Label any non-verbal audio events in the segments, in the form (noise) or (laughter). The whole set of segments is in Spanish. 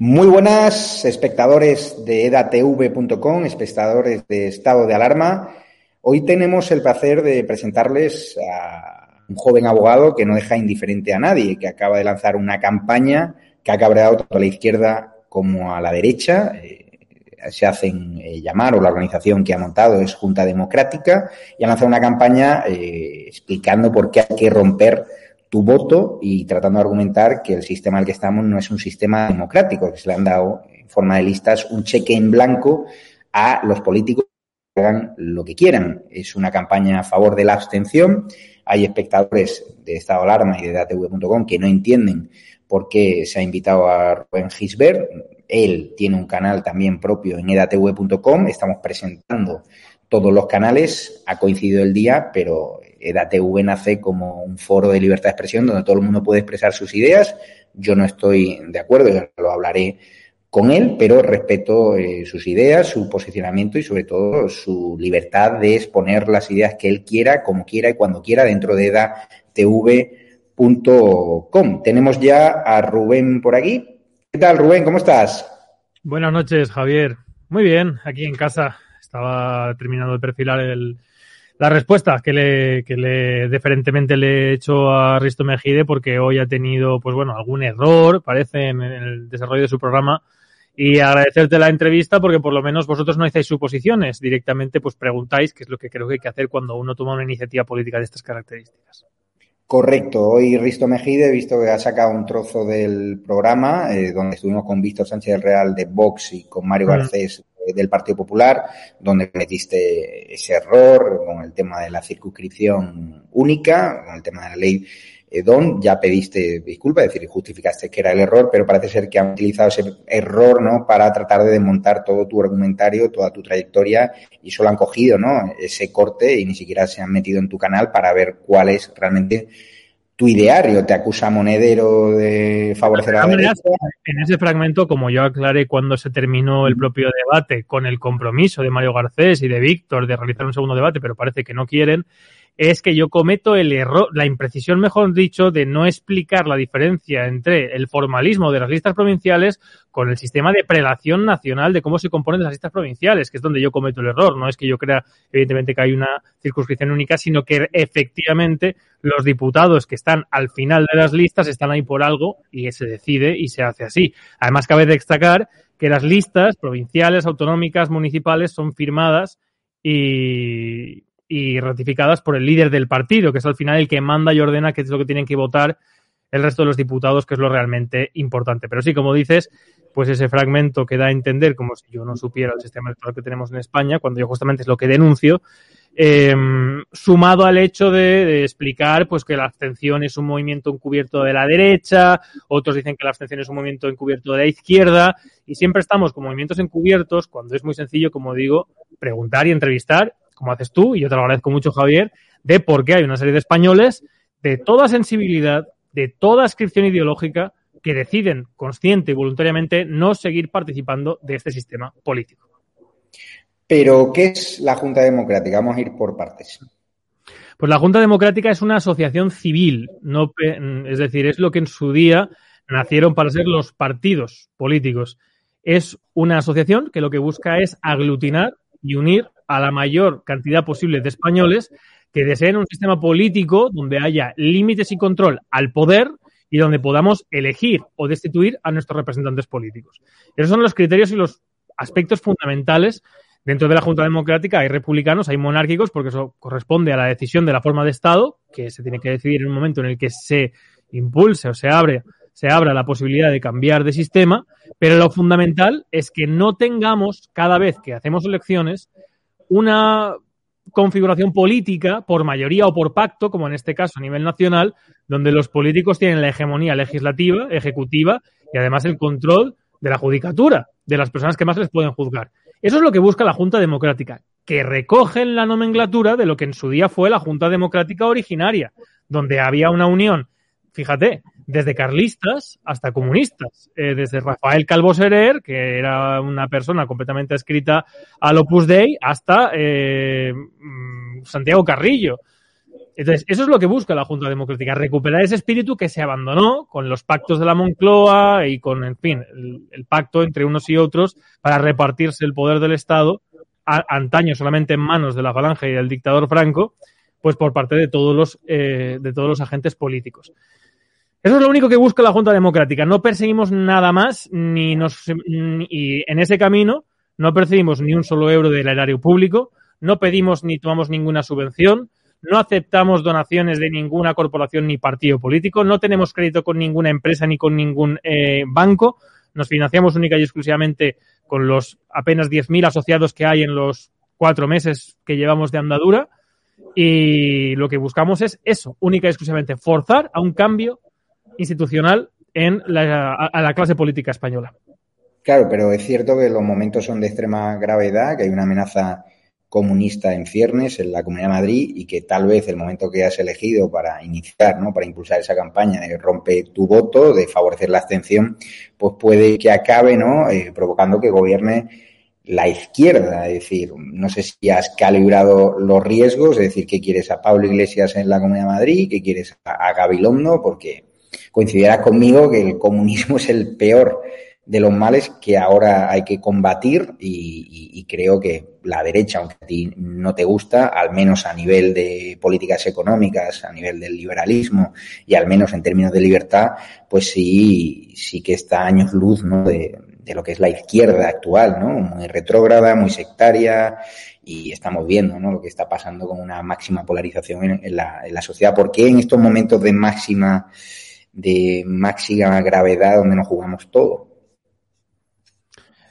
Muy buenas espectadores de edatv.com, espectadores de estado de alarma. Hoy tenemos el placer de presentarles a un joven abogado que no deja indiferente a nadie, que acaba de lanzar una campaña que ha cabreado tanto a la izquierda como a la derecha. Eh, se hacen eh, llamar, o la organización que ha montado es Junta Democrática, y ha lanzado una campaña eh, explicando por qué hay que romper tu voto y tratando de argumentar que el sistema al que estamos no es un sistema democrático, que se le han dado en forma de listas un cheque en blanco a los políticos que hagan lo que quieran. Es una campaña a favor de la abstención. Hay espectadores de Estado Alarma y de datv.com que no entienden por qué se ha invitado a Rubén Gisbert. Él tiene un canal también propio en edatv.com. Estamos presentando todos los canales. Ha coincidido el día, pero EDATV nace como un foro de libertad de expresión donde todo el mundo puede expresar sus ideas. Yo no estoy de acuerdo, yo lo hablaré con él, pero respeto eh, sus ideas, su posicionamiento y sobre todo su libertad de exponer las ideas que él quiera, como quiera y cuando quiera dentro de edatv.com. Tenemos ya a Rubén por aquí. ¿Qué tal, Rubén? ¿Cómo estás? Buenas noches, Javier. Muy bien, aquí en casa. Estaba terminando de perfilar el, la respuesta que le, que le deferentemente le he hecho a Risto Mejide porque hoy ha tenido, pues bueno, algún error, parece, en el desarrollo de su programa. Y agradecerte la entrevista porque por lo menos vosotros no hacéis suposiciones, directamente pues preguntáis, que es lo que creo que hay que hacer cuando uno toma una iniciativa política de estas características. Correcto. Hoy Risto Mejide, he visto que ha sacado un trozo del programa, eh, donde estuvimos con Víctor Sánchez Real de Vox y con Mario mm. Garcés del Partido Popular, donde metiste ese error con el tema de la circunscripción única, con el tema de la ley eh, Don, ya pediste disculpas, es decir, justificaste que era el error, pero parece ser que han utilizado ese error, ¿no? Para tratar de desmontar todo tu argumentario, toda tu trayectoria, y solo han cogido, ¿no? Ese corte y ni siquiera se han metido en tu canal para ver cuál es realmente tu ideario te acusa Monedero de favorecer a la derecha. En ese fragmento, como yo aclaré cuando se terminó el propio debate con el compromiso de Mario Garcés y de Víctor de realizar un segundo debate, pero parece que no quieren, es que yo cometo el error, la imprecisión, mejor dicho, de no explicar la diferencia entre el formalismo de las listas provinciales con el sistema de prelación nacional de cómo se componen las listas provinciales, que es donde yo cometo el error. No es que yo crea, evidentemente, que hay una circunscripción única, sino que efectivamente los diputados que están al final de las listas están ahí por algo y se decide y se hace así. Además, cabe destacar que las listas provinciales, autonómicas, municipales son firmadas y, y ratificadas por el líder del partido, que es al final el que manda y ordena qué es lo que tienen que votar el resto de los diputados, que es lo realmente importante. Pero sí, como dices, pues ese fragmento que da a entender como si yo no supiera el sistema electoral que tenemos en España, cuando yo justamente es lo que denuncio, em, sumado al hecho de, explicar pues que la abstención es un movimiento encubierto de la derecha, otros dicen que la abstención es un movimiento encubierto de la izquierda, y siempre estamos con movimientos encubiertos cuando es muy sencillo, como digo, preguntar y entrevistar como haces tú, y yo te lo agradezco mucho, Javier, de por qué hay una serie de españoles de toda sensibilidad, de toda inscripción ideológica, que deciden consciente y voluntariamente no seguir participando de este sistema político. Pero, ¿qué es la Junta Democrática? Vamos a ir por partes. Pues la Junta Democrática es una asociación civil, no, es decir, es lo que en su día nacieron para ser los partidos políticos. Es una asociación que lo que busca es aglutinar y unir a la mayor cantidad posible de españoles que deseen un sistema político donde haya límites y control al poder y donde podamos elegir o destituir a nuestros representantes políticos. Esos son los criterios y los aspectos fundamentales dentro de la Junta Democrática. Hay republicanos, hay monárquicos, porque eso corresponde a la decisión de la forma de Estado, que se tiene que decidir en un momento en el que se impulse o se abre se abra la posibilidad de cambiar de sistema, pero lo fundamental es que no tengamos cada vez que hacemos elecciones una configuración política por mayoría o por pacto, como en este caso a nivel nacional, donde los políticos tienen la hegemonía legislativa, ejecutiva y además el control de la judicatura, de las personas que más les pueden juzgar. Eso es lo que busca la Junta Democrática, que recogen la nomenclatura de lo que en su día fue la Junta Democrática originaria, donde había una unión, fíjate, desde carlistas hasta comunistas, eh, desde Rafael Calvo Serer, que era una persona completamente escrita al Opus Dei, hasta eh, mm, Santiago Carrillo. Entonces, eso es lo que busca la Junta Democrática, recuperar ese espíritu que se abandonó con los pactos de la Moncloa y con, en fin, el, pacto entre unos y otros para repartirse el poder del Estado, antaño solamente en manos de la falange y del dictador Franco, pues por parte de todos los, eh, de todos los agentes políticos. Eso es lo único que busca la Junta Democrática. No perseguimos nada más, ni nos, y en ese camino no percibimos ni un solo euro del erario público, no pedimos ni tomamos ninguna subvención, no aceptamos donaciones de ninguna corporación ni partido político, no tenemos crédito con ninguna empresa ni con ningún eh, banco, nos financiamos única y exclusivamente con los apenas 10.000 asociados que hay en los cuatro meses que llevamos de andadura y lo que buscamos es eso, única y exclusivamente, forzar a un cambio institucional en la, a la clase política española. Claro, pero es cierto que los momentos son de extrema gravedad, que hay una amenaza comunista en ciernes en la Comunidad de Madrid y que tal vez el momento que has elegido para iniciar, ¿no? para impulsar esa campaña de rompe tu voto, de favorecer la abstención, pues puede que acabe ¿no? Eh, provocando que gobierne la izquierda, es decir, no sé si has calibrado los riesgos, es decir, que quieres a Pablo Iglesias en la Comunidad de Madrid, que quieres a, a Gabilondo, porque coincidirás conmigo que el comunismo (laughs) es el peor de los males que ahora hay que combatir y, creo que la derecha, aunque a ti no te gusta, al menos a nivel de políticas económicas, a nivel del liberalismo y al menos en términos de libertad, pues sí, sí que está años luz de, lo que es la izquierda actual, ¿no? Muy retrógrada, muy sectaria y estamos viendo ¿no? lo que está pasando con una máxima polarización en, la, en la sociedad. ¿Por qué en estos momentos de máxima de máxima gravedad donde nos jugamos todo?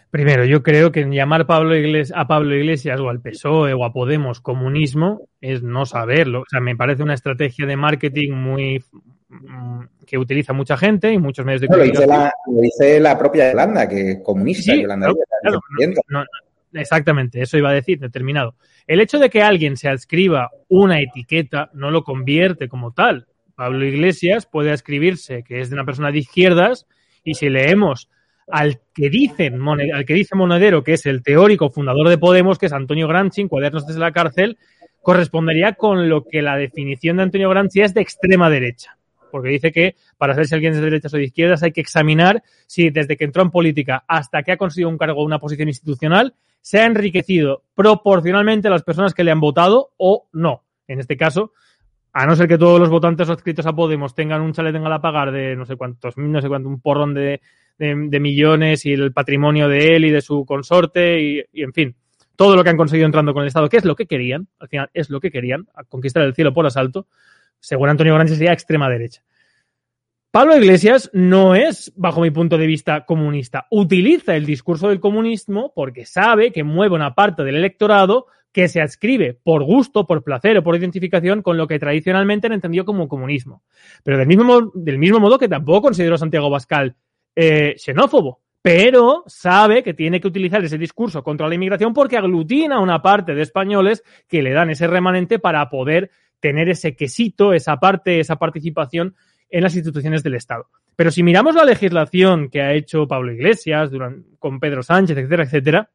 Primero, yo creo que llamar Pablo Iglesias, a Pablo Iglesias o al PSOE o a Podemos comunismo es no saberlo. O sea, me parece una estrategia de marketing muy mm, que utiliza mucha gente y muchos medios de comunicación. Lo dice la, propia Yolanda, que es comunista. Yolanda exactamente, eso iba a decir, determinado. El hecho de que alguien se adscriba una etiqueta no lo convierte como tal. Pablo Iglesias puede escribirse que es de una persona de izquierdas y si leemos al que dicen, al que dice Monedero, que es el teórico fundador de Podemos, que es Antonio Gramsci, en Cuadernos desde la cárcel, correspondería con lo que la definición de Antonio Gramsci es de extrema derecha. Porque dice que para saber si alguien es de derechas o de izquierdas hay que examinar si desde que entró en política hasta que ha conseguido un cargo o una posición institucional se ha enriquecido proporcionalmente a las personas que le han votado o no. En este caso, a no ser que todos los votantes adscritos a Podemos tengan un chalet en pagar de no sé cuántos, no sé cuánto, un porrón de, de, millones y el patrimonio de él y de su consorte y, en fin, todo lo que han conseguido entrando con el Estado, que es lo que querían, al final es lo que querían, conquistar el cielo por asalto, según Antonio Granchi sería extrema derecha. Pablo Iglesias no es, bajo mi punto de vista, comunista. Utiliza el discurso del comunismo porque sabe que mueve una parte del electorado que se adscribe por gusto, por placer o por identificación con lo que tradicionalmente han entendido como comunismo. Pero del mismo, del mismo modo que tampoco considero Santiago Bascal eh, xenófobo, pero sabe que tiene que utilizar ese discurso contra la inmigración porque aglutina una parte de españoles que le dan ese remanente para poder tener ese quesito, esa parte, esa participación en las instituciones del Estado. Pero si miramos la legislación que ha hecho Pablo Iglesias con Pedro Sánchez, etcétera, etcétera,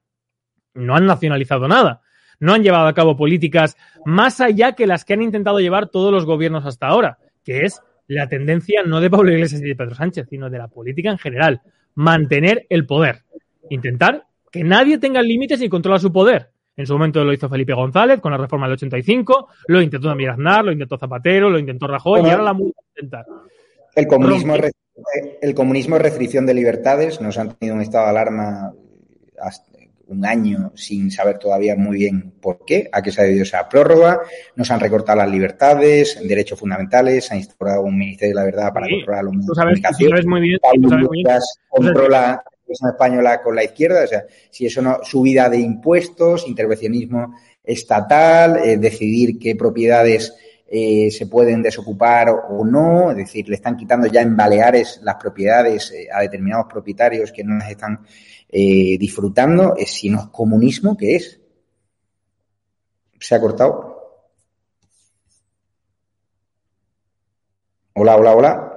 no han nacionalizado nada. No han llevado a cabo políticas más allá que las que han intentado llevar todos los gobiernos hasta ahora, que es la tendencia no de Pablo Iglesias y de Pedro Sánchez, sino de la política en general. Mantener el poder. Intentar que nadie tenga límites ni controla su poder. En su momento lo hizo Felipe González con la reforma del 85, lo intentó también Aznar, lo intentó Zapatero, lo intentó Rajoy y ahora la multa intentar. El comunismo, el comunismo es restricción de libertades. Nos han tenido un estado de alarma hasta, un año sin saber todavía muy bien por qué, a qué se ha debido esa prórroga. Nos han recortado las libertades, derechos fundamentales, se ha instaurado un Ministerio de la Verdad para controlar los medios de comunicación. Sabes muy bien, controla la española con la izquierda, o sea, si eso no, subida de impuestos, intervencionismo estatal, eh, decidir qué propiedades eh, se pueden desocupar o no, es decir, le están quitando ya en Baleares las propiedades eh, a determinados propietarios que no las están eh, disfrutando, es, si no es comunismo, ¿qué es? ¿Se ha cortado? Hola, hola, hola.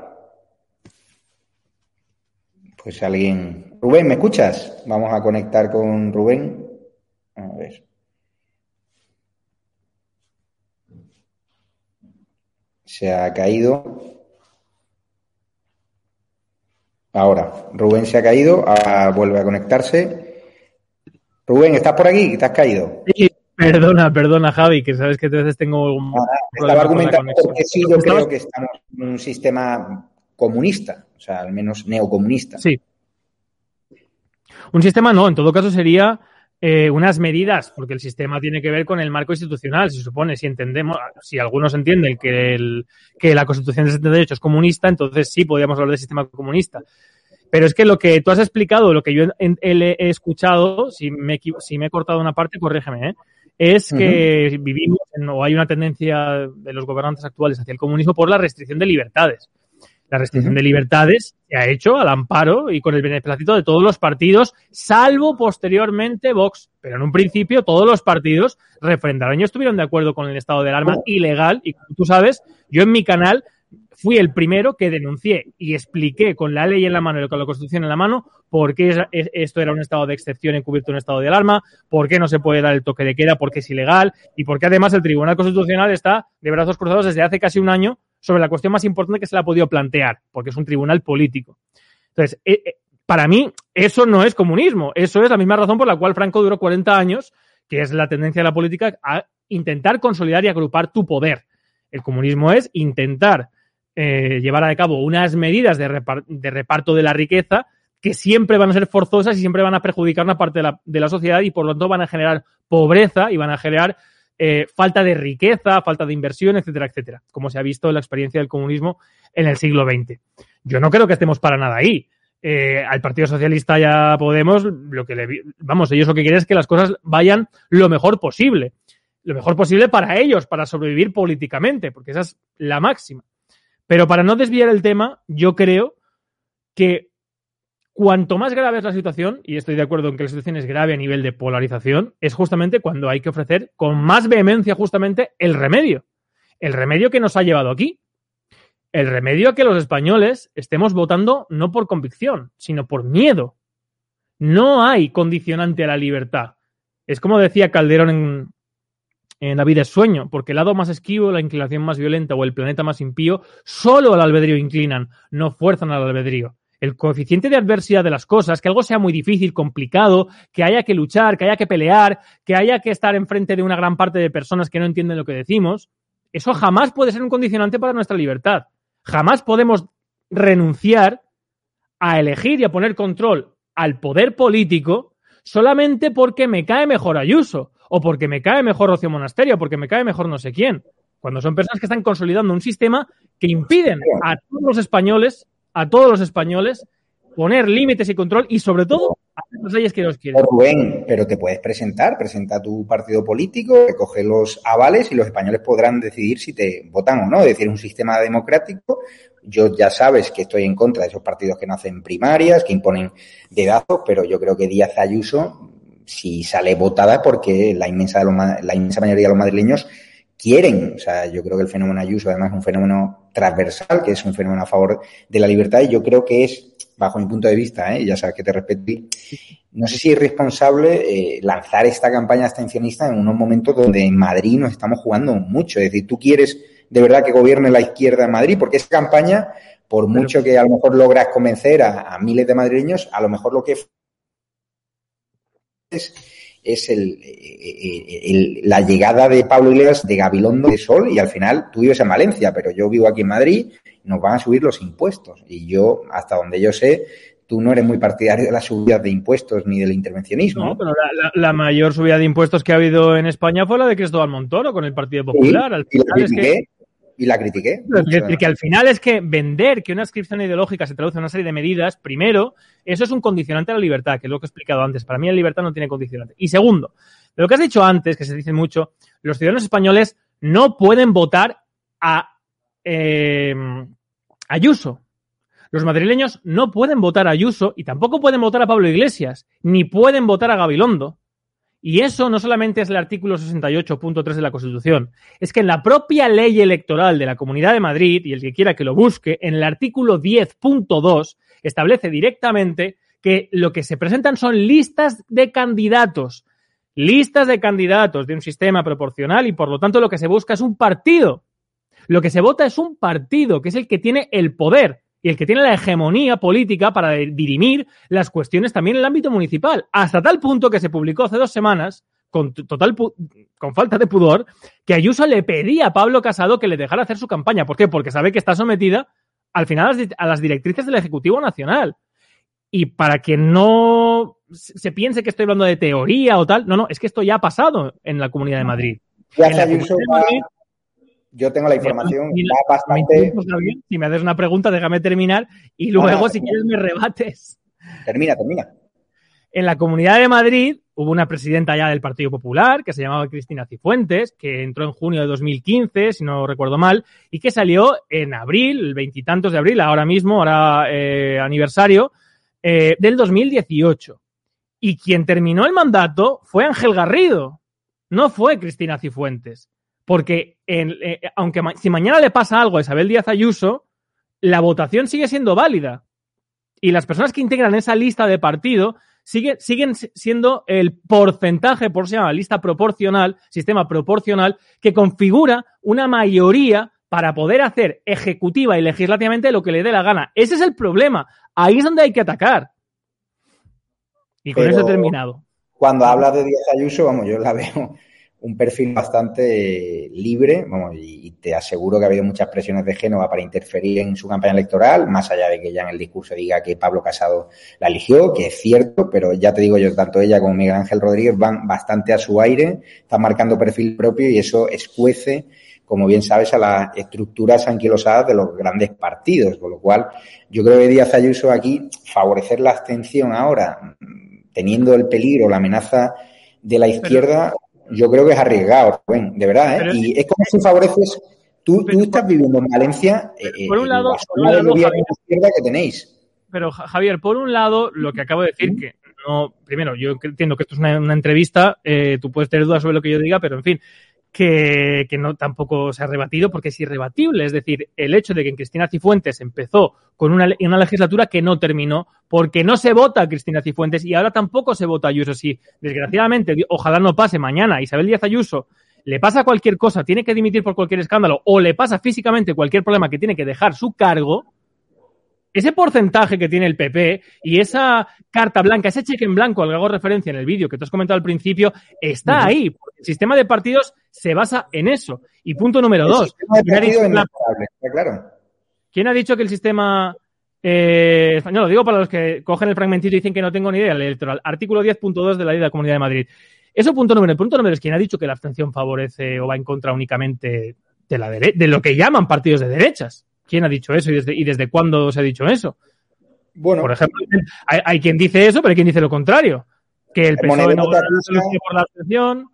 Pues alguien. Rubén, ¿me escuchas? Vamos a conectar con Rubén. A ver. se ha caído. Ahora, Rubén se ha caído, vuelve a conectarse. Rubén, ¿estás por aquí? ¿Te has caído? Sí, perdona, perdona, Javi, que sabes que a veces tengo un. estaba argumentando porque sí, yo creo que estamos en un sistema comunista, o sea, al menos neocomunista. Sí. Un sistema no, en todo caso sería eh, unas medidas, porque el sistema tiene que ver con el marco institucional, se supone, si entendemos, si algunos entienden que, el, que la Constitución de 78 es comunista, entonces sí podríamos hablar de sistema comunista. Pero es que lo que tú has explicado, lo que yo he, escuchado, si me, si me he cortado una parte, corrígeme, ¿eh? es que vivimos o hay una tendencia de los gobernantes actuales hacia el comunismo por la restricción de libertades. La restricción de libertades se ha hecho al amparo y con el beneplácito de todos los partidos, salvo posteriormente Vox. Pero en un principio todos los partidos refrendaron y estuvieron de acuerdo con el estado del arma ilegal. Y como tú sabes, yo en mi canal fui el primero que denuncié y expliqué con la ley en la mano y con la Constitución en la mano por qué esto era un estado de excepción encubierto un estado de alarma, por qué no se puede dar el toque de queda, por qué es ilegal y por qué además el Tribunal Constitucional está de brazos cruzados desde hace casi un año sobre la cuestión más importante que se le ha podido plantear, porque es un tribunal político. Entonces, eh, eh, para mí, eso no es comunismo. Eso es la misma razón por la cual Franco duró 40 años, que es la tendencia de la política a intentar consolidar y agrupar tu poder. El comunismo es intentar eh, llevar a cabo unas medidas de, reparto de la riqueza que siempre van a ser forzosas y siempre van a perjudicar una parte de la, de la sociedad y por lo tanto van a generar pobreza y van a generar eh, falta de riqueza, falta de inversión, etcétera, etcétera, como se ha visto en la experiencia del comunismo en el siglo XX. Yo no creo que estemos para nada ahí. Eh, al Partido Socialista ya Podemos, lo que le, vamos, ellos lo que quieren es que las cosas vayan lo mejor posible. Lo mejor posible para ellos, para sobrevivir políticamente, porque esa es la máxima. Pero para no desviar el tema, yo creo que Cuanto más grave es la situación, y estoy de acuerdo en que la situación es grave a nivel de polarización, es justamente cuando hay que ofrecer con más vehemencia justamente el remedio. El remedio que nos ha llevado aquí. El remedio a que los españoles estemos votando no por convicción, sino por miedo. No hay condicionante a la libertad. Es como decía Calderón en, en La vida es sueño, porque el lado más esquivo, la inclinación más violenta o el planeta más impío, solo al albedrío inclinan, no fuerzan al albedrío el coeficiente de adversidad de las cosas, que algo sea muy difícil, complicado, que haya que luchar, que haya que pelear, que haya que estar enfrente de una gran parte de personas que no entienden lo que decimos, eso jamás puede ser un condicionante para nuestra libertad. Jamás podemos renunciar a elegir y a poner control al poder político solamente porque me cae mejor Ayuso, o porque me cae mejor Rocío Monasterio, o porque me cae mejor no sé quién. Cuando son personas que están consolidando un sistema que impiden a todos los españoles a todos los españoles, poner límites y control y sobre todo hacer las leyes que nos quieren. Rubén, pero te puedes presentar, presenta tu partido político, recoge los avales y los españoles podrán decidir si te votan o no. Es decir, un sistema democrático. Yo ya sabes que estoy en contra de esos partidos que no hacen primarias, que imponen dedazos, pero yo creo que Díaz Ayuso, si sale votada, porque la inmensa, la inmensa mayoría de los madrileños quieren. O sea, yo creo que el fenómeno Ayuso además es un fenómeno transversal, que es un fenómeno a favor de la libertad y yo creo que es, bajo mi punto de vista, ¿eh? ya sabes que te respeto, no sé si es responsable eh, lanzar esta campaña abstencionista en unos momentos donde en Madrid nos estamos jugando mucho. Es decir, tú quieres de verdad que gobierne la izquierda en Madrid, porque esa campaña, por mucho que a lo mejor logras convencer a, a miles de madrileños, a lo mejor lo que es es el, el, la llegada de Pablo Iglesias de Gabilondo de Sol y al final tú vives en Valencia, pero yo vivo aquí en Madrid, nos van a subir los impuestos y yo, hasta donde yo sé, tú no eres muy partidario de las subidas de impuestos ni del intervencionismo. No, pero la, mayor subida de impuestos que ha habido en España fue la de Cristóbal Montoro con el Partido Popular. al final es que y la critiqué. que al final es que vender que una inscripción ideológica se traduce en una serie de medidas, primero, eso es un condicionante a la libertad, que es lo que he explicado antes. Para mí la libertad no tiene condicionante. Y segundo, lo que has dicho antes, que se dice mucho, los ciudadanos españoles no pueden votar a eh, Ayuso. Los madrileños no pueden votar a Ayuso y tampoco pueden votar a Pablo Iglesias, ni pueden votar a Gabilondo. Y eso no solamente es el artículo 68.3 de la Constitución, es que en la propia ley electoral de la Comunidad de Madrid, y el que quiera que lo busque, en el artículo 10.2 establece directamente que lo que se presentan son listas de candidatos, listas de candidatos de un sistema proporcional y por lo tanto lo que se busca es un partido. Lo que se vota es un partido, que es el que tiene el poder y el que tiene la hegemonía política para dirimir las cuestiones también en el ámbito municipal. Hasta tal punto que se publicó hace dos semanas, con total con falta de pudor, que Ayuso le pedía a Pablo Casado que le dejara hacer su campaña. ¿Por qué? Porque sabe que está sometida al final a las directrices del Ejecutivo Nacional. Y para que no se piense que estoy hablando de teoría o tal, no, no, es que esto ya ha pasado en la Comunidad de Madrid. Yo tengo la información, bastante... Si me haces una pregunta, déjame terminar y luego, si quieres, me rebates. Termina, termina. En la Comunidad de Madrid hubo una presidenta ya del Partido Popular que se llamaba Cristina Cifuentes, que entró en junio de 2015, si no recuerdo mal, y que salió en abril, el veintitantos de abril, ahora mismo, ahora eh, aniversario, eh, del 2018. Y quien terminó el mandato fue Ángel Garrido, no fue Cristina Cifuentes. Porque eh, aunque si mañana le pasa algo a Isabel Díaz Ayuso, la votación sigue siendo válida. Y las personas que integran esa lista de partido siguen siendo el porcentaje, por se llama lista proporcional, sistema proporcional, que configura una mayoría para poder hacer ejecutiva y legislativamente lo que le dé la gana. Ese es el problema. Ahí es donde hay que atacar. Y con eso he terminado. Cuando habla de Díaz Ayuso, vamos, yo la veo un perfil bastante libre, vamos, y te aseguro que ha habido muchas presiones de Génova para interferir en su campaña electoral, más allá de que ya en el discurso diga que Pablo Casado la eligió, que es cierto, pero ya te digo yo, tanto ella como Miguel Ángel Rodríguez van bastante a su aire, están marcando perfil propio y eso escuece, como bien sabes, a las estructuras anquilosadas de los grandes partidos, con lo cual yo creo que Díaz Ayuso aquí favorecer la abstención ahora, teniendo el peligro, la amenaza de la izquierda, yo creo que es arriesgado, de verdad, ¿eh? y es como si favoreces. Tú, tú estás viviendo en Valencia, eh, por un lado, la izquierda que tenéis. Pero Javier, por un lado, lo que acabo de decir, que no, primero, yo entiendo que esto es una, una entrevista, eh, tú puedes tener dudas sobre lo que yo diga, pero en fin, que, que, no tampoco se ha rebatido porque es irrebatible. Es decir, el hecho de que en Cristina Cifuentes empezó con una, una legislatura que no terminó porque no se vota a Cristina Cifuentes y ahora tampoco se vota a Ayuso. Si desgraciadamente, ojalá no pase mañana, Isabel Díaz Ayuso le pasa cualquier cosa, tiene que dimitir por cualquier escándalo o le pasa físicamente cualquier problema que tiene que dejar su cargo, ese porcentaje que tiene el PP y esa carta blanca, ese cheque en blanco al que hago referencia en el vídeo que te has comentado al principio, está ahí. El sistema de partidos se basa en eso. Y punto número dos. ¿Quién ha, dicho que el sistema eh, español, lo digo para los que cogen el fragmentito y dicen que no tengo ni idea, el electoral, artículo 10.2 de la ley de la Comunidad de Madrid. Eso punto número. Punto número es quién ha dicho que la abstención favorece o va en contra únicamente de, la de lo que llaman partidos de derechas. ¿Quién ha dicho eso y desde, y desde cuándo se ha dicho eso? Bueno, por ejemplo, hay, quien dice eso, pero hay quien dice lo contrario. Que el PSOE no por la abstención.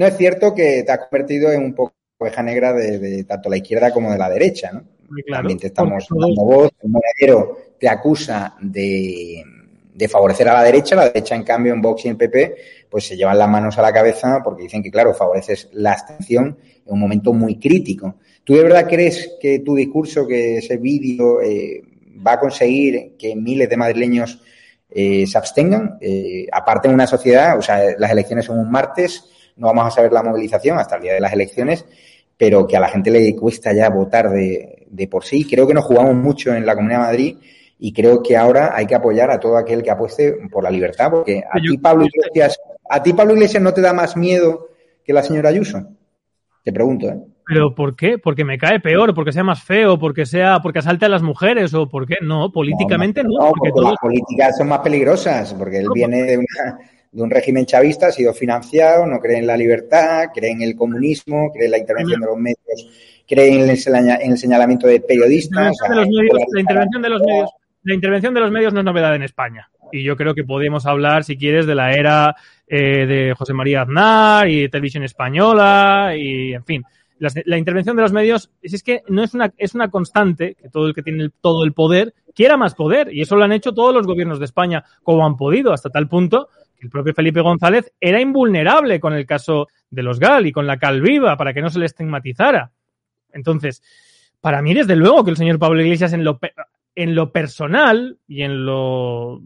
No es cierto que te ha convertido en un poco oveja negra de, tanto la izquierda como de la derecha, ¿no? También te estamos dando voz. El monedero te acusa de, de favorecer a la derecha, la derecha en cambio en Vox y en PP pues se llevan las manos a la cabeza porque dicen que claro, favoreces la abstención en un momento muy crítico. ¿Tú de verdad crees que tu discurso, que ese vídeo eh, va a conseguir que miles de madrileños eh, se abstengan? Eh, aparte en una sociedad, o sea, las elecciones son un martes, no vamos a saber la movilización hasta el día de las elecciones, pero que a la gente le cuesta ya votar de, de por sí. Creo que nos jugamos mucho en la Comunidad de Madrid y creo que ahora hay que apoyar a todo aquel que apueste por la libertad, porque a ti, Pablo Iglesias, a ti, Pablo Iglesias, no te da más miedo que la señora Ayuso. Te pregunto, ¿eh? ¿Pero por qué? ¿Porque me cae peor? ¿Porque sea más feo? ¿Porque sea porque asalte a las mujeres? ¿O por qué? No, políticamente no. no porque, las políticas son más peligrosas, porque él viene de, de un régimen chavista, ha sido financiado, no cree en la libertad, cree en el comunismo, cree en la intervención de los medios, cree en el, señalamiento de periodistas. la intervención de los medios la intervención de los medios no es novedad en España. Y yo creo que podemos hablar, si quieres, de la era eh, de José María Aznar y Televisión Española y, en fin. La, intervención de los medios es, que no es una, es una constante que todo el que tiene todo el poder quiera más poder. Y eso lo han hecho todos los gobiernos de España como han podido, hasta tal punto el propio Felipe González era invulnerable con el caso de los GAL y con la Calviva para que no se le estigmatizara. Entonces, para mí, desde luego que el señor Pablo Iglesias en lo, en lo personal y en lo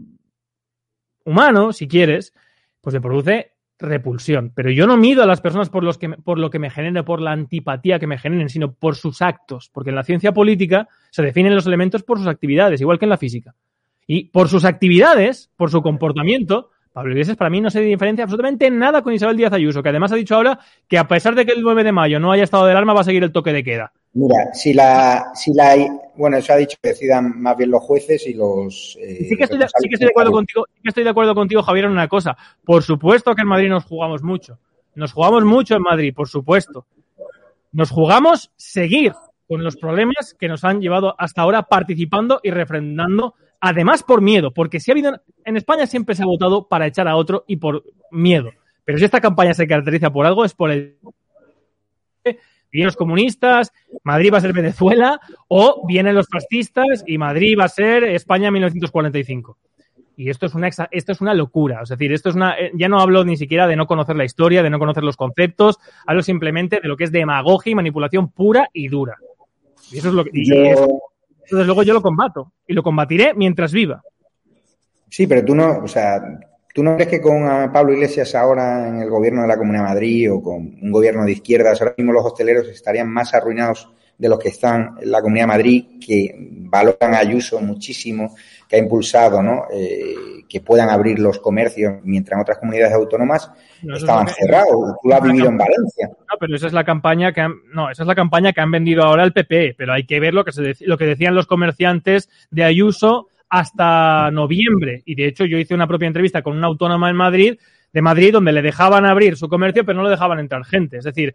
humano, si quieres, pues le produce repulsión. Pero yo no mido a las personas por, los que, por lo que me genere, por la antipatía que me generen, sino por sus actos. Porque en la ciencia política se definen los elementos por sus actividades, igual que en la física. Y por sus actividades, por su comportamiento, Pablo Iglesias para mí no se diferencia absolutamente nada con Isabel Díaz Ayuso, que además ha dicho ahora que a pesar de que el 9 de mayo no haya estado del arma, va a seguir el toque de queda. Mira, si la, si la, bueno, eso ha dicho que decidan más bien los jueces y los. Eh, sí, que estoy de, sí que estoy de acuerdo contigo, sí que estoy de acuerdo contigo, Javier, en una cosa. Por supuesto que en Madrid nos jugamos mucho. Nos jugamos mucho en Madrid, por supuesto. Nos jugamos seguir con los problemas que nos han llevado hasta ahora participando y refrendando Además, por miedo, porque si ha habido. En España siempre se ha votado para echar a otro y por miedo. Pero si esta campaña se caracteriza por algo, es por el. Vienen los comunistas, Madrid va a ser Venezuela, o vienen los fascistas y Madrid va a ser España 1945. Y esto es una esto es una locura. Es decir, esto es una. Eh, ya no hablo ni siquiera de no conocer la historia, de no conocer los conceptos, hablo simplemente de lo que es demagogia y manipulación pura y dura. Y eso es lo que. Entonces luego yo lo combato y lo combatiré mientras viva. Sí, pero tú no, o sea, ¿tú no crees que con Pablo Iglesias ahora en el gobierno de la Comunidad de Madrid o con un gobierno de izquierdas, ahora mismo los hosteleros estarían más arruinados de los que están en la Comunidad de Madrid, que valoran a Ayuso muchísimo, que ha impulsado ¿no? Eh, que puedan abrir los comercios mientras en otras comunidades autónomas estaban cerrados. Tú lo has vivido en Valencia. No, pero esa es la campaña que han, no, esa es la campaña que han vendido ahora el PP, pero hay que ver lo que, se lo que decían los comerciantes de Ayuso hasta noviembre. Y de hecho yo hice una propia entrevista con una autónoma en Madrid, de Madrid, donde le dejaban abrir su comercio, pero no le dejaban entrar gente. Es decir,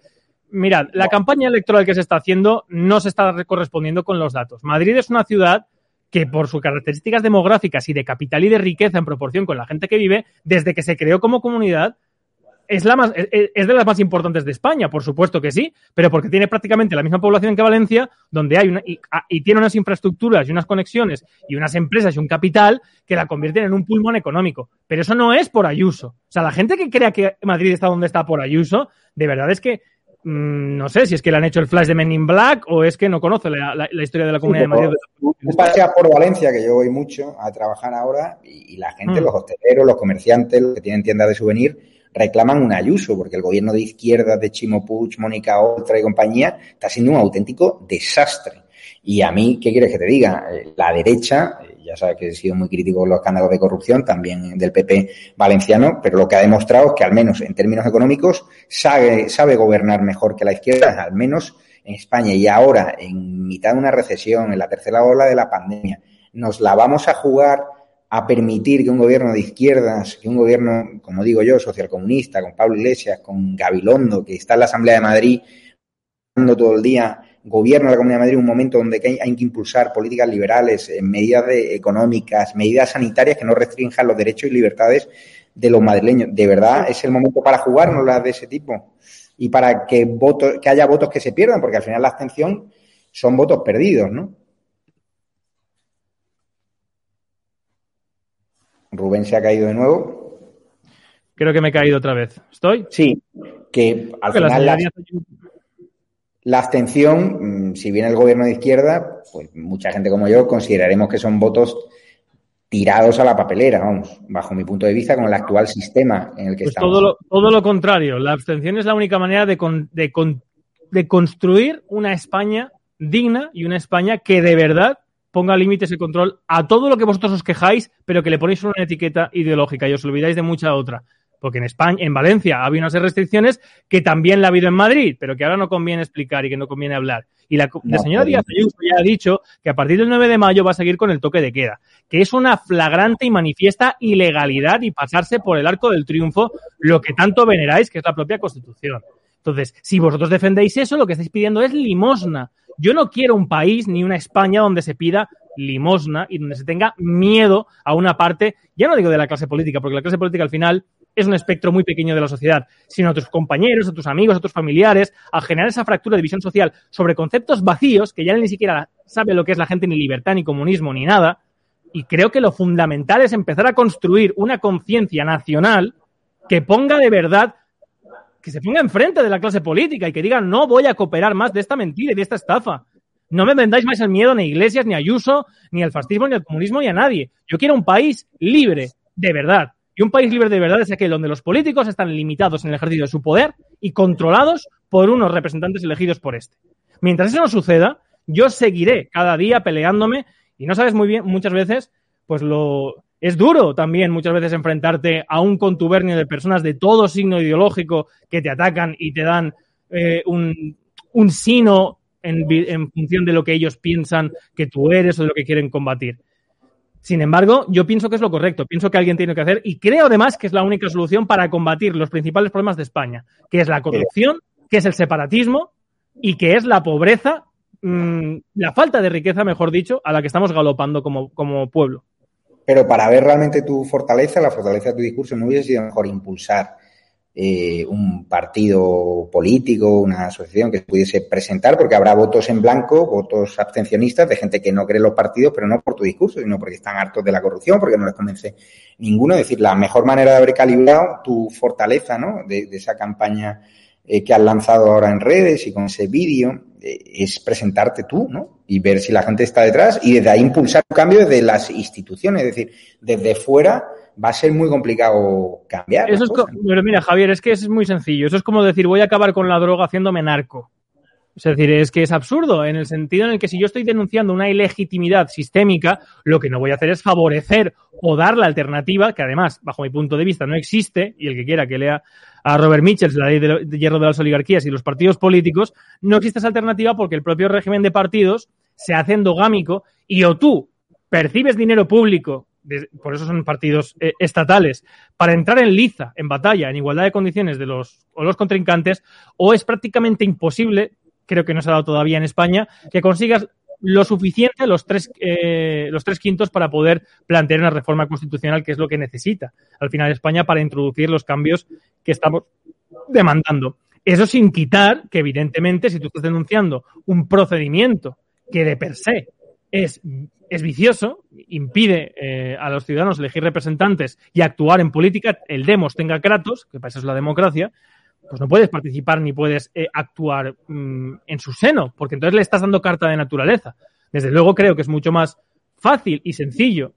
mirad, la campaña electoral que se está haciendo no se está correspondiendo con los datos. Madrid es una ciudad que por sus características demográficas y de capital y de riqueza en proporción con la gente que vive, desde que se creó como comunidad, es, la más, es de las más importantes de España, por supuesto que sí, pero porque tiene prácticamente la misma población que Valencia, donde hay una, y, y, tiene unas infraestructuras y unas conexiones y unas empresas y un capital que la convierten en un pulmón económico. Pero eso no es por Ayuso. O sea, la gente que crea que Madrid está donde está por Ayuso, de verdad es que Mm, no sé si es que le han hecho el flash de Men in Black o es que no conoce la, historia de la comunidad de Madrid. Un pasea por Valencia, que yo voy mucho a trabajar ahora, y, la gente, mm. los hosteleros, los comerciantes, los que tienen tiendas de souvenir, reclaman un ayuso, porque el gobierno de izquierda de Chimo Puig, Mónica Oltra y compañía está siendo un auténtico desastre. Y a mí, ¿qué quieres que te diga? Eh, la derecha, ya sabes que he sido muy crítico con los escándalos de corrupción, también del PP valenciano, pero lo que ha demostrado es que al menos en términos económicos sabe, sabe gobernar mejor que la izquierda, al menos en España. Y ahora, en mitad de una recesión, en la tercera ola de la pandemia, nos la vamos a jugar a permitir que un gobierno de izquierdas, que un gobierno, como digo yo, socialcomunista, con Pablo Iglesias, con Gabilondo, que está en la Asamblea de Madrid, todo el día gobierno de la Comunidad de Madrid un momento donde hay que impulsar políticas liberales, eh, medidas económicas, medidas sanitarias que no restrinjan los derechos y libertades de los madrileños. ¿De verdad es el momento para jugarnos las de ese tipo? Y para que, votos, que haya votos que se pierdan, porque al final la abstención son votos perdidos, ¿no? Rubén se ha caído de nuevo. Creo que me he caído otra vez. ¿Estoy? Sí, que al final la abstención, mm, si viene el gobierno de izquierda, pues mucha gente como yo consideraremos que son votos tirados a la papelera, vamos, bajo mi punto de vista, con el actual sistema en el que pues estamos. Todo lo, todo lo contrario, la abstención es la única manera de, de, de construir una España digna y una España que de verdad ponga límites y control a todo lo que vosotros os quejáis, pero que le ponéis una etiqueta ideológica y os olvidáis de mucha otra porque en España, en Valencia, había unas restricciones que también la ha habido en Madrid, pero que ahora no conviene explicar y que no conviene hablar. Y la, señora Díaz Ayuso ya ha dicho que a partir del 9 de mayo va a seguir con el toque de queda, que es una flagrante y manifiesta ilegalidad y pasarse por el arco del triunfo lo que tanto veneráis, que es la propia Constitución. Entonces, si vosotros defendéis eso, lo que estáis pidiendo es limosna. Yo no quiero un país ni una España donde se pida limosna y donde se tenga miedo a una parte, ya no digo de la clase política, porque la clase política al final es un espectro muy pequeño de la sociedad, sino a tus compañeros, a tus amigos, a tus familiares, al generar esa fractura de visión social sobre conceptos vacíos que ya ni siquiera sabe lo que es la gente ni libertad, ni comunismo, ni nada. Y creo que lo fundamental es empezar a construir una conciencia nacional que ponga de verdad, que se ponga enfrente de la clase política y que diga no voy a cooperar más de esta mentira y de esta estafa. No me vendáis más el miedo ni a Iglesias, ni a Ayuso, ni al fascismo, ni al comunismo, ni a nadie. Yo quiero un país libre, de verdad Y un país libre de verdad es aquel donde los políticos están limitados en el ejercicio de su poder y controlados por unos representantes elegidos por este. Mientras eso no suceda, yo seguiré cada día peleándome y no sabes muy bien, muchas veces, pues lo, es duro también muchas veces enfrentarte a un contubernio de personas de todo signo ideológico que te atacan y te dan eh, un, un, sino en, en, función de lo que ellos piensan que tú eres o de lo que quieren combatir. Sin embargo, yo pienso que es lo correcto, pienso que alguien tiene que hacer y creo además que es la única solución para combatir los principales problemas de España, que es la corrupción, que es el separatismo y que es la pobreza, mmm, la falta de riqueza, mejor dicho, a la que estamos galopando como, como pueblo. Pero para ver realmente tu fortaleza, la fortaleza de tu discurso, no hubiese sido mejor impulsar eh, un partido político, una asociación que se pudiese presentar, porque habrá votos en blanco, votos abstencionistas de gente que no cree los partidos, pero no por tu discurso, sino porque están hartos de la corrupción, porque no les convence ninguno. Es decir, la mejor manera de haber calibrado tu fortaleza, ¿no? De, de esa campaña eh, que has lanzado ahora en redes y con ese vídeo, eh, es presentarte tú, ¿no? Y ver si la gente está detrás y desde ahí impulsar un cambio desde las instituciones. Es decir, desde fuera va a ser muy complicado cambiar. Eso es pero mira, Javier, es que es muy sencillo. Eso es como decir, voy a acabar con la droga haciéndome narco. Es decir, es que es absurdo en el sentido en el que si yo estoy denunciando una ilegitimidad sistémica, lo que no voy a hacer es favorecer o dar la alternativa, que además, bajo mi punto de vista, no existe, y el que quiera que lea a Robert Mitchell, la ley de hierro de las oligarquías y los partidos políticos, no existe esa alternativa porque el propio régimen de partidos se hace endogámico y o tú percibes dinero público, por eso son partidos eh, estatales, para entrar en liza, en batalla, en igualdad de condiciones de los, o los contrincantes, o es prácticamente imposible creo que no se ha dado todavía en España, que consigas lo suficiente, los tres, eh, los tres quintos, para poder plantear una reforma constitucional, que es lo que necesita al final España para introducir los cambios que estamos demandando. Eso sin quitar que, evidentemente, si tú estás denunciando un procedimiento que de per se es, es vicioso, impide eh, a los ciudadanos elegir representantes y actuar en política, el demos tenga kratos, que para eso es la democracia, pues no puedes participar ni puedes eh, actuar mmm, en su seno, porque entonces le estás dando carta de naturaleza. Desde luego creo que es mucho más fácil y sencillo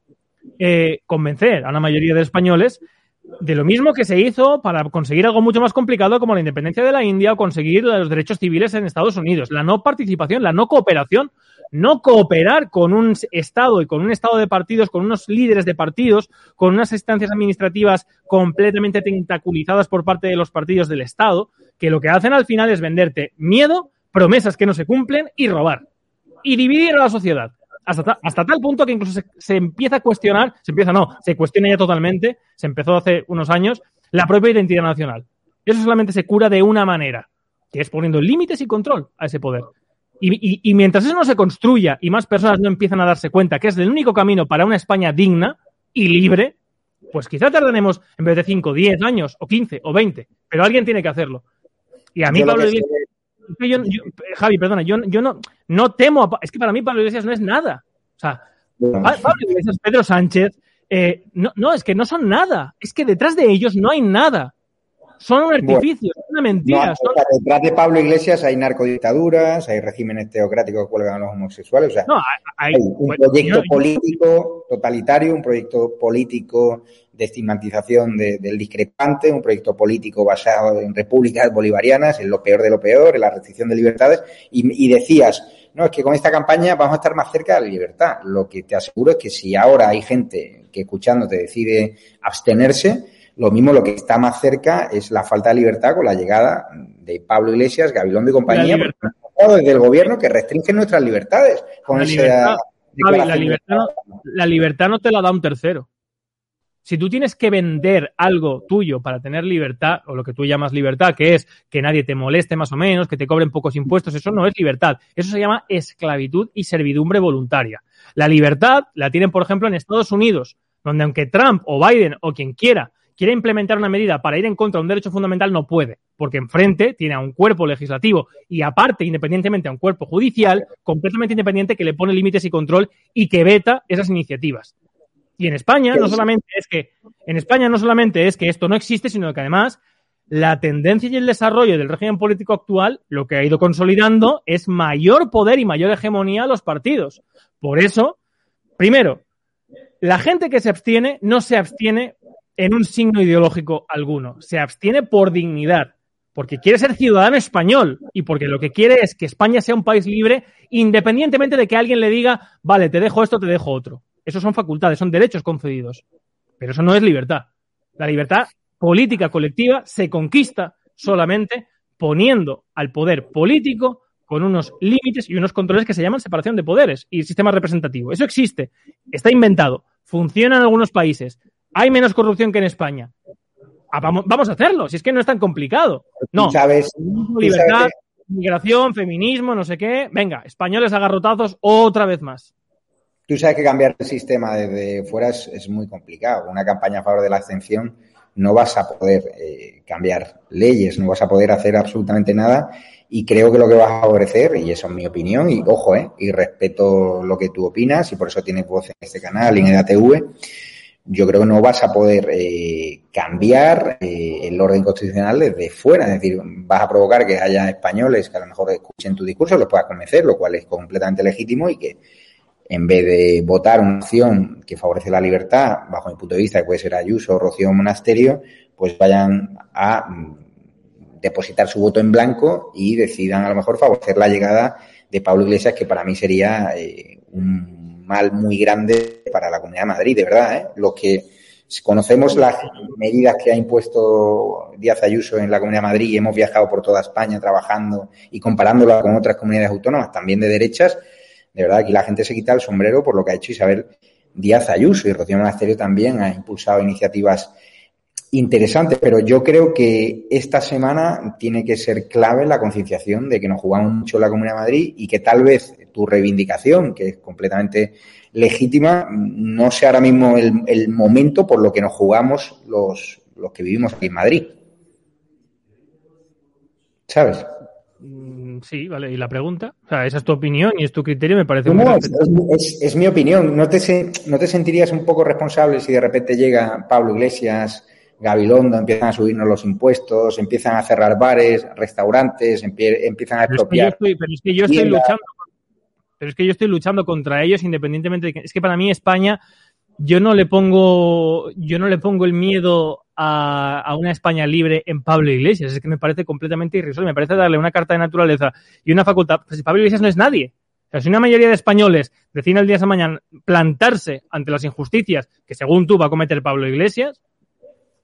eh, convencer a la mayoría de españoles de lo mismo que se hizo para conseguir algo mucho más complicado como la independencia de la India o conseguir los derechos civiles en Estados Unidos. La no participación, la no cooperación, no cooperar con un Estado y con un Estado de partidos, con unos líderes de partidos, con unas instancias administrativas completamente tentaculizadas por parte de los partidos del Estado, que lo que hacen al final es venderte miedo, promesas que no se cumplen y robar. Y dividir a la sociedad hasta, hasta tal punto que incluso se, se, empieza a cuestionar, se empieza no, se cuestiona ya totalmente, se empezó hace unos años, la propia identidad nacional. Eso solamente se cura de una manera, que es poniendo límites y control a ese poder. Y, y, y, mientras eso no se construya y más personas no empiezan a darse cuenta que es el único camino para una España digna y libre, pues quizá tardaremos en vez de 5, 10 años, o 15, o 20, pero alguien tiene que hacerlo. Y a mí, Pablo yo, yo, Javi, perdona, yo, yo no, no temo, a, es que para mí Pablo Iglesias no es nada. O sea, Pablo Iglesias, Pedro Sánchez, eh, no, no, es que no son nada. Es que detrás de ellos no hay nada. Son un artificio, bueno, una mentira. No, son... Detrás de Pablo Iglesias hay narcodictaduras, hay regímenes teocráticos que cuelgan a los homosexuales. O sea, no, hay, hay, un bueno, proyecto yo, político totalitario, un proyecto político de estigmatización de, del discrepante, un proyecto político basado en repúblicas bolivarianas, en lo peor de lo peor, en la restricción de libertades, y, y decías, no, es que con esta campaña vamos a estar más cerca de la libertad. Lo que te aseguro es que si ahora hay gente que escuchándote decide abstenerse, lo mismo lo que está más cerca es la falta de libertad con la llegada de Pablo Iglesias, Gabilondo y compañía, desde el gobierno que restringe nuestras libertades. Con la, libertad, Javi, la, libertad, la libertad no te la da un tercero. Si tú tienes que vender algo tuyo para tener libertad, o lo que tú llamas libertad, que es que nadie te moleste más o menos, que te cobren pocos impuestos, eso no es libertad. Eso se llama esclavitud y servidumbre voluntaria. La libertad la tienen, por ejemplo, en Estados Unidos, donde aunque Trump o Biden o quien quiera quiere implementar una medida para ir en contra de un derecho fundamental, no puede, porque enfrente tiene a un cuerpo legislativo y aparte, independientemente, a un cuerpo judicial completamente independiente que le pone límites y control y que veta esas iniciativas. Y en España no solamente es que en España no solamente es que esto no existe, sino que además la tendencia y el desarrollo del régimen político actual lo que ha ido consolidando es mayor poder y mayor hegemonía a los partidos. Por eso, primero, la gente que se abstiene no se abstiene en un signo ideológico alguno. Se abstiene por dignidad, porque quiere ser ciudadano español y porque lo que quiere es que España sea un país libre independientemente de que alguien le diga, vale, te dejo esto, te dejo otro. Esos son facultades, son derechos concedidos. Pero eso no es libertad. La libertad política colectiva se conquista solamente poniendo al poder político con unos límites y unos controles que se llaman separación de poderes y sistema representativo. Eso existe, está inventado, funciona en algunos países. Hay menos corrupción que en España. Ah, vamos, a hacerlo, si es que no es tan complicado. No, sabes, libertad, migración, feminismo, no sé qué. Venga, españoles agarrotazos otra vez más. Tú sabes que cambiar el sistema desde fuera es, muy complicado. Una campaña a favor de la abstención no vas a poder eh, cambiar leyes, no vas a poder hacer absolutamente nada y creo que lo que vas a favorecer, y eso es mi opinión, y ojo, eh, y respeto lo que tú opinas, y por eso tienes voz en este canal y en EDATV, yo creo que no vas a poder eh, cambiar eh, el orden constitucional desde fuera. Es decir, vas a provocar que haya españoles que a lo mejor escuchen tu discurso, los puedas convencer, lo cual es completamente legítimo y que en vez de votar una opción que favorece la libertad, bajo mi punto de vista, que puede ser Ayuso o Rocío Monasterio, pues vayan a depositar su voto en blanco y decidan a lo mejor favorecer la llegada de Pablo Iglesias, que para mí sería eh, un mal muy grande para la Comunidad de Madrid, de verdad. ¿eh? Lo que conocemos las medidas que ha impuesto Díaz Ayuso en la Comunidad de Madrid y hemos viajado por toda España trabajando y comparándolo con otras comunidades autónomas, también de derechas, de verdad aquí la gente se quita el sombrero por lo que ha hecho Isabel Díaz Ayuso y Rocío Monasterio también ha impulsado iniciativas interesante, pero yo creo que esta semana tiene que ser clave la concienciación de que nos jugamos mucho la Comunidad de Madrid y que tal vez tu reivindicación, que es completamente legítima, no sea ahora mismo el, momento por lo que nos jugamos los, los que vivimos aquí en Madrid. ¿Sabes? Mm, sí, vale. ¿Y la pregunta? O sea, esa es tu opinión y es tu criterio, me parece muy es, es, mi opinión. ¿No te, ¿No te sentirías un poco responsable si de repente llega Pablo Iglesias Gabilondo, empiezan a subirnos los impuestos, empiezan a cerrar bares, restaurantes, empiezan a expropiar. Pero es que yo estoy, luchando, pero es que yo estoy luchando contra ellos independientemente de que es que para mí España yo no le pongo yo no le pongo el miedo a, una España libre en Pablo Iglesias, es que me parece completamente irrisorio, me parece darle una carta de naturaleza y una facultad, pues si Pablo Iglesias no es nadie. O sea, si una mayoría de españoles deciden el día de mañana plantarse ante las injusticias que según tú va a cometer Pablo Iglesias,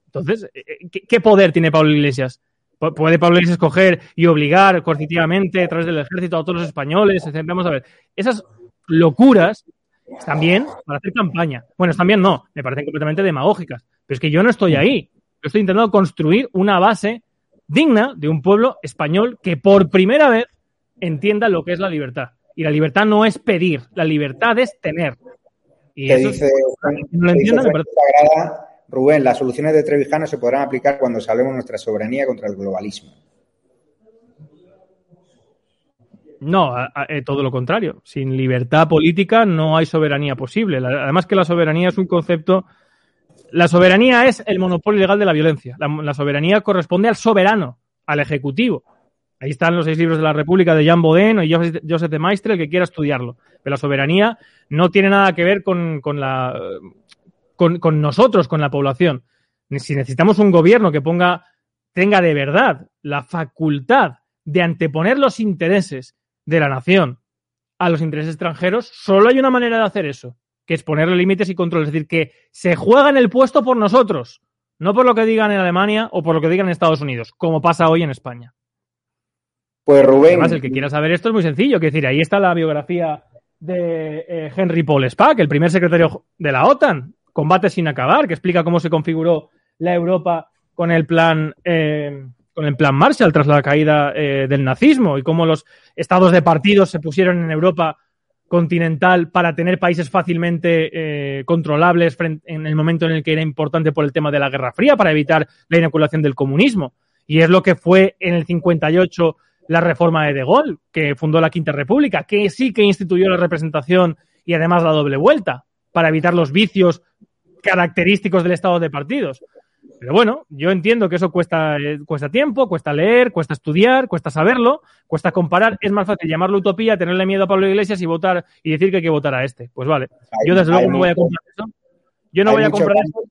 entonces, eh, eh, ¿qué, poder tiene Pablo Iglesias? ¿Puede Pablo Iglesias escoger y obligar coercitivamente a través del ejército a todos los españoles? Vamos a ver, esas locuras están bien para hacer campaña. Bueno, están bien no, me parecen completamente demagógicas. Pero es que yo no estoy ahí. Yo estoy intentando construir una base digna de un pueblo español que por primera vez entienda lo que es la libertad. Y la libertad no es pedir, la libertad es tener. Y eso dice, no lo entiendo, me parece... Rubén, las soluciones de Trevijano se podrán aplicar cuando salvemos nuestra soberanía contra el globalismo. No, eh, todo lo contrario. Sin libertad política no hay soberanía posible. Además que la soberanía es un concepto... La soberanía es el monopolio legal de la violencia. La, soberanía corresponde al soberano, al ejecutivo. Ahí están los seis libros de la República de Jean Bodin y Joseph de Maistre, el que quiera estudiarlo. Pero la soberanía no tiene nada que ver con, con la con, nosotros, con la población. Si necesitamos un gobierno que ponga, tenga de verdad la facultad de anteponer los intereses de la nación a los intereses extranjeros, solo hay una manera de hacer eso, que es ponerle límites y controles. Es decir, que se juega en el puesto por nosotros, no por lo que digan en Alemania o por lo que digan en Estados Unidos, como pasa hoy en España. Pues Rubén. Además, el que quiera saber esto es muy sencillo. Que decir, ahí está la biografía de eh, Henry Paul Spack, el primer secretario de la OTAN, Combate sin acabar, que explica cómo se configuró la Europa con el plan, eh, con el plan Marshall tras la caída eh, del nazismo y cómo los estados de partidos se pusieron en Europa continental para tener países fácilmente eh, controlables en el momento en el que era importante por el tema de la Guerra Fría para evitar la inoculación del comunismo. Y es lo que fue en el 58 la reforma de De Gaulle, que fundó la Quinta República, que sí que instituyó la representación y además la doble vuelta para evitar los vicios característicos del estado de partidos. Pero bueno, yo entiendo que eso cuesta, eh, cuesta tiempo, cuesta leer, cuesta estudiar, cuesta saberlo, cuesta comparar. Es más fácil llamarlo utopía, tenerle miedo a Pablo Iglesias y votar y decir que hay que votar a este. Pues vale. yo desde luego no voy a comprar eso. Yo no voy a comprar eso.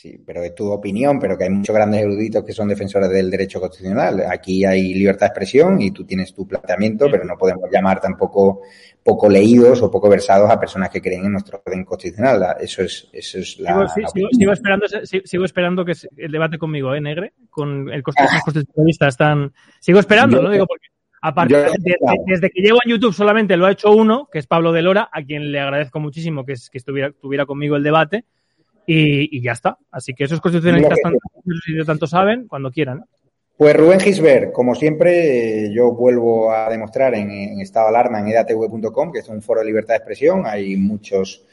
Sí, pero es tu opinión, pero que hay muchos grandes eruditos que son defensores del derecho constitucional. Aquí hay libertad de expresión y tú tienes tu planteamiento, pero no podemos llamar tampoco poco leídos o poco versados a personas que creen en nuestro orden constitucional. Eso es, eso es la. Sigo, esperando, sigo esperando que el debate conmigo, ¿eh, Negre? Con el constitucionalista están. Sigo esperando, ¿no? Digo porque. Aparte, desde, que llevo en YouTube solamente lo ha hecho uno, que es Pablo de Lora, a quien le agradezco muchísimo que, que estuviera, estuviera conmigo el debate y, ya está. Así que esos constitucionalistas tanto, tanto saben cuando quieran. Pues Rubén Gisbert, como siempre, yo vuelvo a demostrar en, estado de alarma en edatv.com, que es un foro de libertad de expresión. Hay muchos,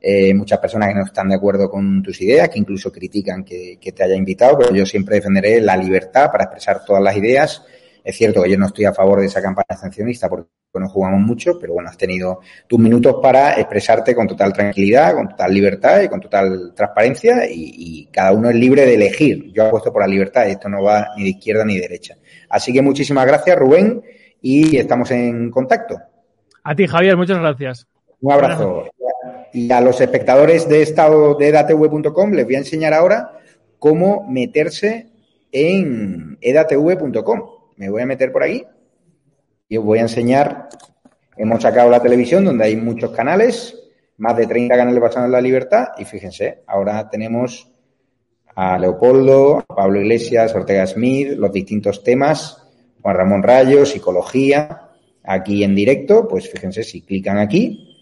eh, muchas personas que no están de acuerdo con tus ideas, que incluso critican que, que, te haya invitado, pero yo siempre defenderé la libertad para expresar todas las ideas. Es cierto que yo no estoy a favor de esa campaña sancionista porque no jugamos mucho, pero bueno, has tenido tus minutos para expresarte con total tranquilidad, con total libertad y con total transparencia y, cada uno es libre de elegir. Yo apuesto por la libertad y esto no va ni de izquierda ni de derecha. Así que muchísimas gracias, Rubén, y estamos en contacto. A ti, Javier, muchas gracias. Un abrazo. Y a los espectadores de estado de edatv.com les voy a enseñar ahora cómo meterse en edatv.com. Me voy a meter por aquí y os voy a enseñar, hemos sacado la televisión donde hay muchos canales, más de 30 canales basados en la libertad y fíjense, ahora tenemos a Leopoldo, a Pablo Iglesias, Ortega Smith, los distintos temas, Juan Ramón Rayo, psicología, aquí en directo, pues fíjense, si clican aquí,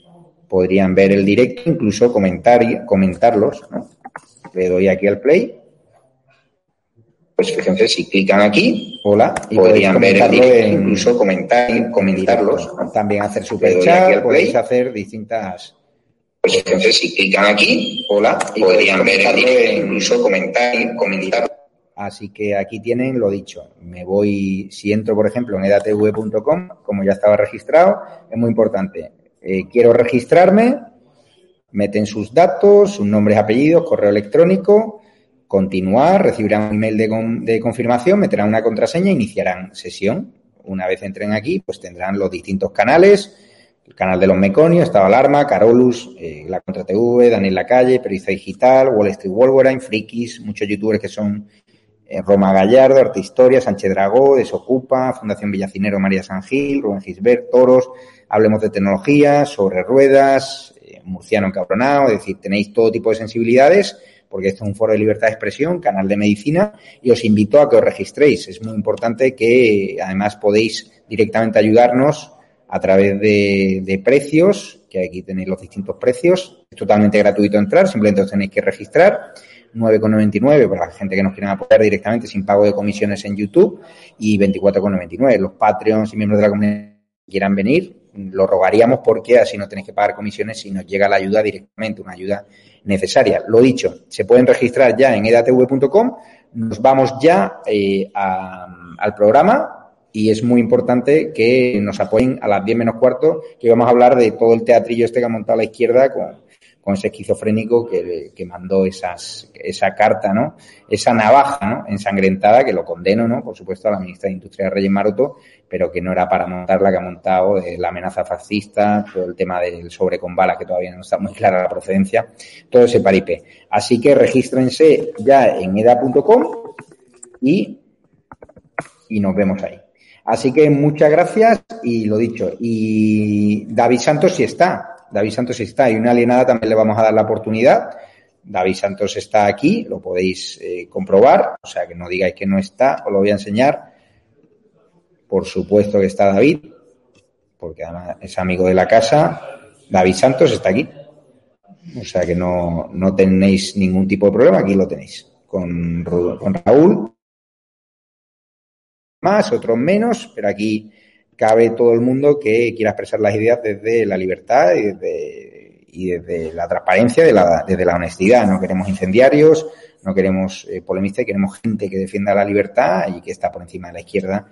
podrían ver el directo, incluso comentar, comentarlos, Le doy aquí al play pues fíjense, si clican aquí, hola, y podrían ver el incluso comentar, comentarlos. También hacer superchat, podéis hacer distintas... Pues fíjense, si clican aquí, hola, y podrían ver el incluso comentar, comentar. Así que aquí tienen lo dicho. Me voy, si entro, por ejemplo, en edatv.com, como ya estaba registrado, es muy importante. Eh, quiero registrarme, meten sus datos, sus nombres, apellidos, correo electrónico, continuar, recibirán un email de, confirmación, meterán una contraseña iniciarán sesión. Una vez entren aquí, pues tendrán los distintos canales, el canal de los Meconios, Estado Alarma, Carolus, eh, La Contra TV, Daniel Lacalle, Periza Digital, Wall Street Wolverine, Frikis, muchos youtubers que son eh, Roma Gallardo, Arte Historia, Sánchez Dragó, Desocupa, Fundación Villacinero María San Gil, Rubén Gisbert, Toros, Hablemos de Tecnología, Sobre Ruedas, eh, Murciano Encabronado, es decir, tenéis todo tipo de sensibilidades porque esto es un foro de libertad de expresión, canal de medicina, y os invito a que os registréis. Es muy importante que además podéis directamente ayudarnos a través de, precios, que aquí tenéis los distintos precios. Es totalmente gratuito entrar, simplemente os tenéis que registrar. 9,99 para la gente que nos quiera apoyar directamente sin pago de comisiones en YouTube y 24,99. Los Patreons y miembros de la comunidad que quieran venir, lo rogaríamos porque así no tenéis que pagar comisiones si nos llega la ayuda directamente, una ayuda necesaria. Lo dicho, se pueden registrar ya en edatv.com. Nos vamos ya eh, al programa y es muy importante que nos apoyen a las 10 menos cuarto, que vamos a hablar de todo el teatrillo este que ha montado la izquierda con, con ese esquizofrénico que, mandó esas, esa carta, ¿no? Esa navaja, ¿no? Ensangrentada, que lo condeno, ¿no? Por supuesto, a la ministra de Industria, Reyes Maroto, pero que no era para montar la que ha montado eh, la amenaza fascista, todo el tema del sobre con balas, que todavía no está muy clara la procedencia, todo ese paripé. Así que regístrense ya en eda.com y, y nos vemos ahí. Así que muchas gracias y lo dicho. Y David Santos sí está. David Santos está y una alienada también le vamos a dar la oportunidad. David Santos está aquí, lo podéis eh, comprobar, o sea que no digáis que no está, os lo voy a enseñar. Por supuesto que está David, porque además es amigo de la casa. David Santos está aquí. O sea que no, no tenéis ningún tipo de problema, aquí lo tenéis. Con, con Raúl, más, otros menos, pero aquí cabe todo el mundo que quiera expresar las ideas desde la libertad y desde, la transparencia, desde la honestidad. No queremos incendiarios, no queremos eh, polemistas, queremos gente que defienda la libertad y que está por encima de la izquierda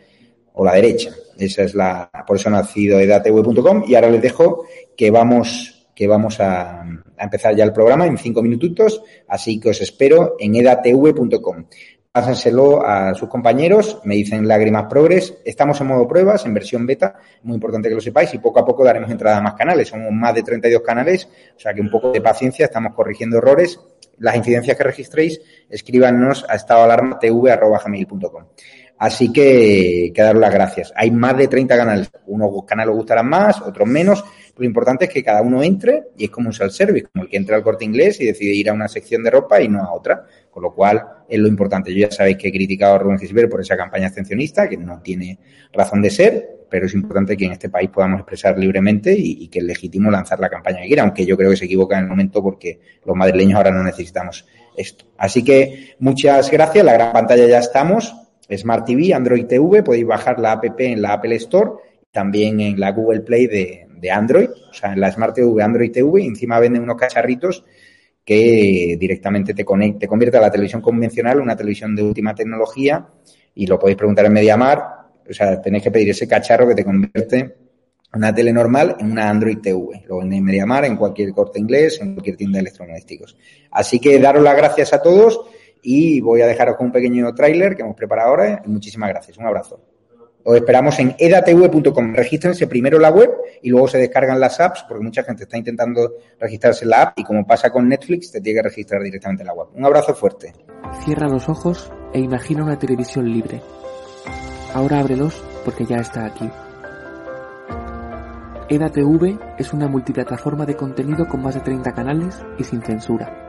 o la derecha. Esa es la, por eso nacido edatv.com y ahora les dejo que vamos, que vamos a, a empezar ya el programa en cinco minutitos, así que os espero en edatv.com pásenselo a sus compañeros, me dicen Lágrimas Progres, estamos en modo pruebas, en versión beta, muy importante que lo sepáis, y poco a poco daremos entrada a más canales, somos más de 32 canales, o sea que un poco de paciencia, estamos corrigiendo errores, las incidencias que registréis, escríbanos a estadoalarmatv.com. Así que, que daros las gracias. Hay más de 30 canales. Unos canales os gustarán más, otros menos. Lo importante es que cada uno entre y es como un self-service, como el que entra al corte inglés y decide ir a una sección de ropa y no a otra. Con lo cual es lo importante. Yo ya sabéis que he criticado a Rubén Gisbert por esa campaña abstencionista, que no tiene razón de ser, pero es importante que en este país podamos expresar libremente y, que es legítimo lanzar la campaña que quiera, aunque yo creo que se equivoca en el momento porque los madrileños ahora no necesitamos esto. Así que muchas gracias, la gran pantalla ya estamos. Smart TV, Android TV, podéis bajar la app en la Apple Store, también en la Google Play de, de Android, o sea, en la Smart TV, Android TV, encima venden unos cacharritos que directamente te, conecta, te convierte a la televisión convencional, una televisión de última tecnología, y lo podéis preguntar en Mediamar, o sea, tenéis que pedir ese cacharro que te convierte una tele normal en una Android TV. Lo venden en Mediamar, en cualquier corte inglés, en cualquier tienda de electrodomésticos. Así que daros las gracias a todos y voy a dejaros con un pequeño tráiler que hemos preparado ahora. muchísimas gracias. Un abrazo. Os esperamos en edatv.com. Regístrense primero la web y luego se descargan las apps, porque mucha gente está intentando registrarse en la app y como pasa con Netflix, te tiene que registrar directamente en la web. Un abrazo fuerte. Cierra los ojos e imagina una televisión libre. Ahora ábrelos porque ya está aquí. EDATV es una multiplataforma de contenido con más de 30 canales y sin censura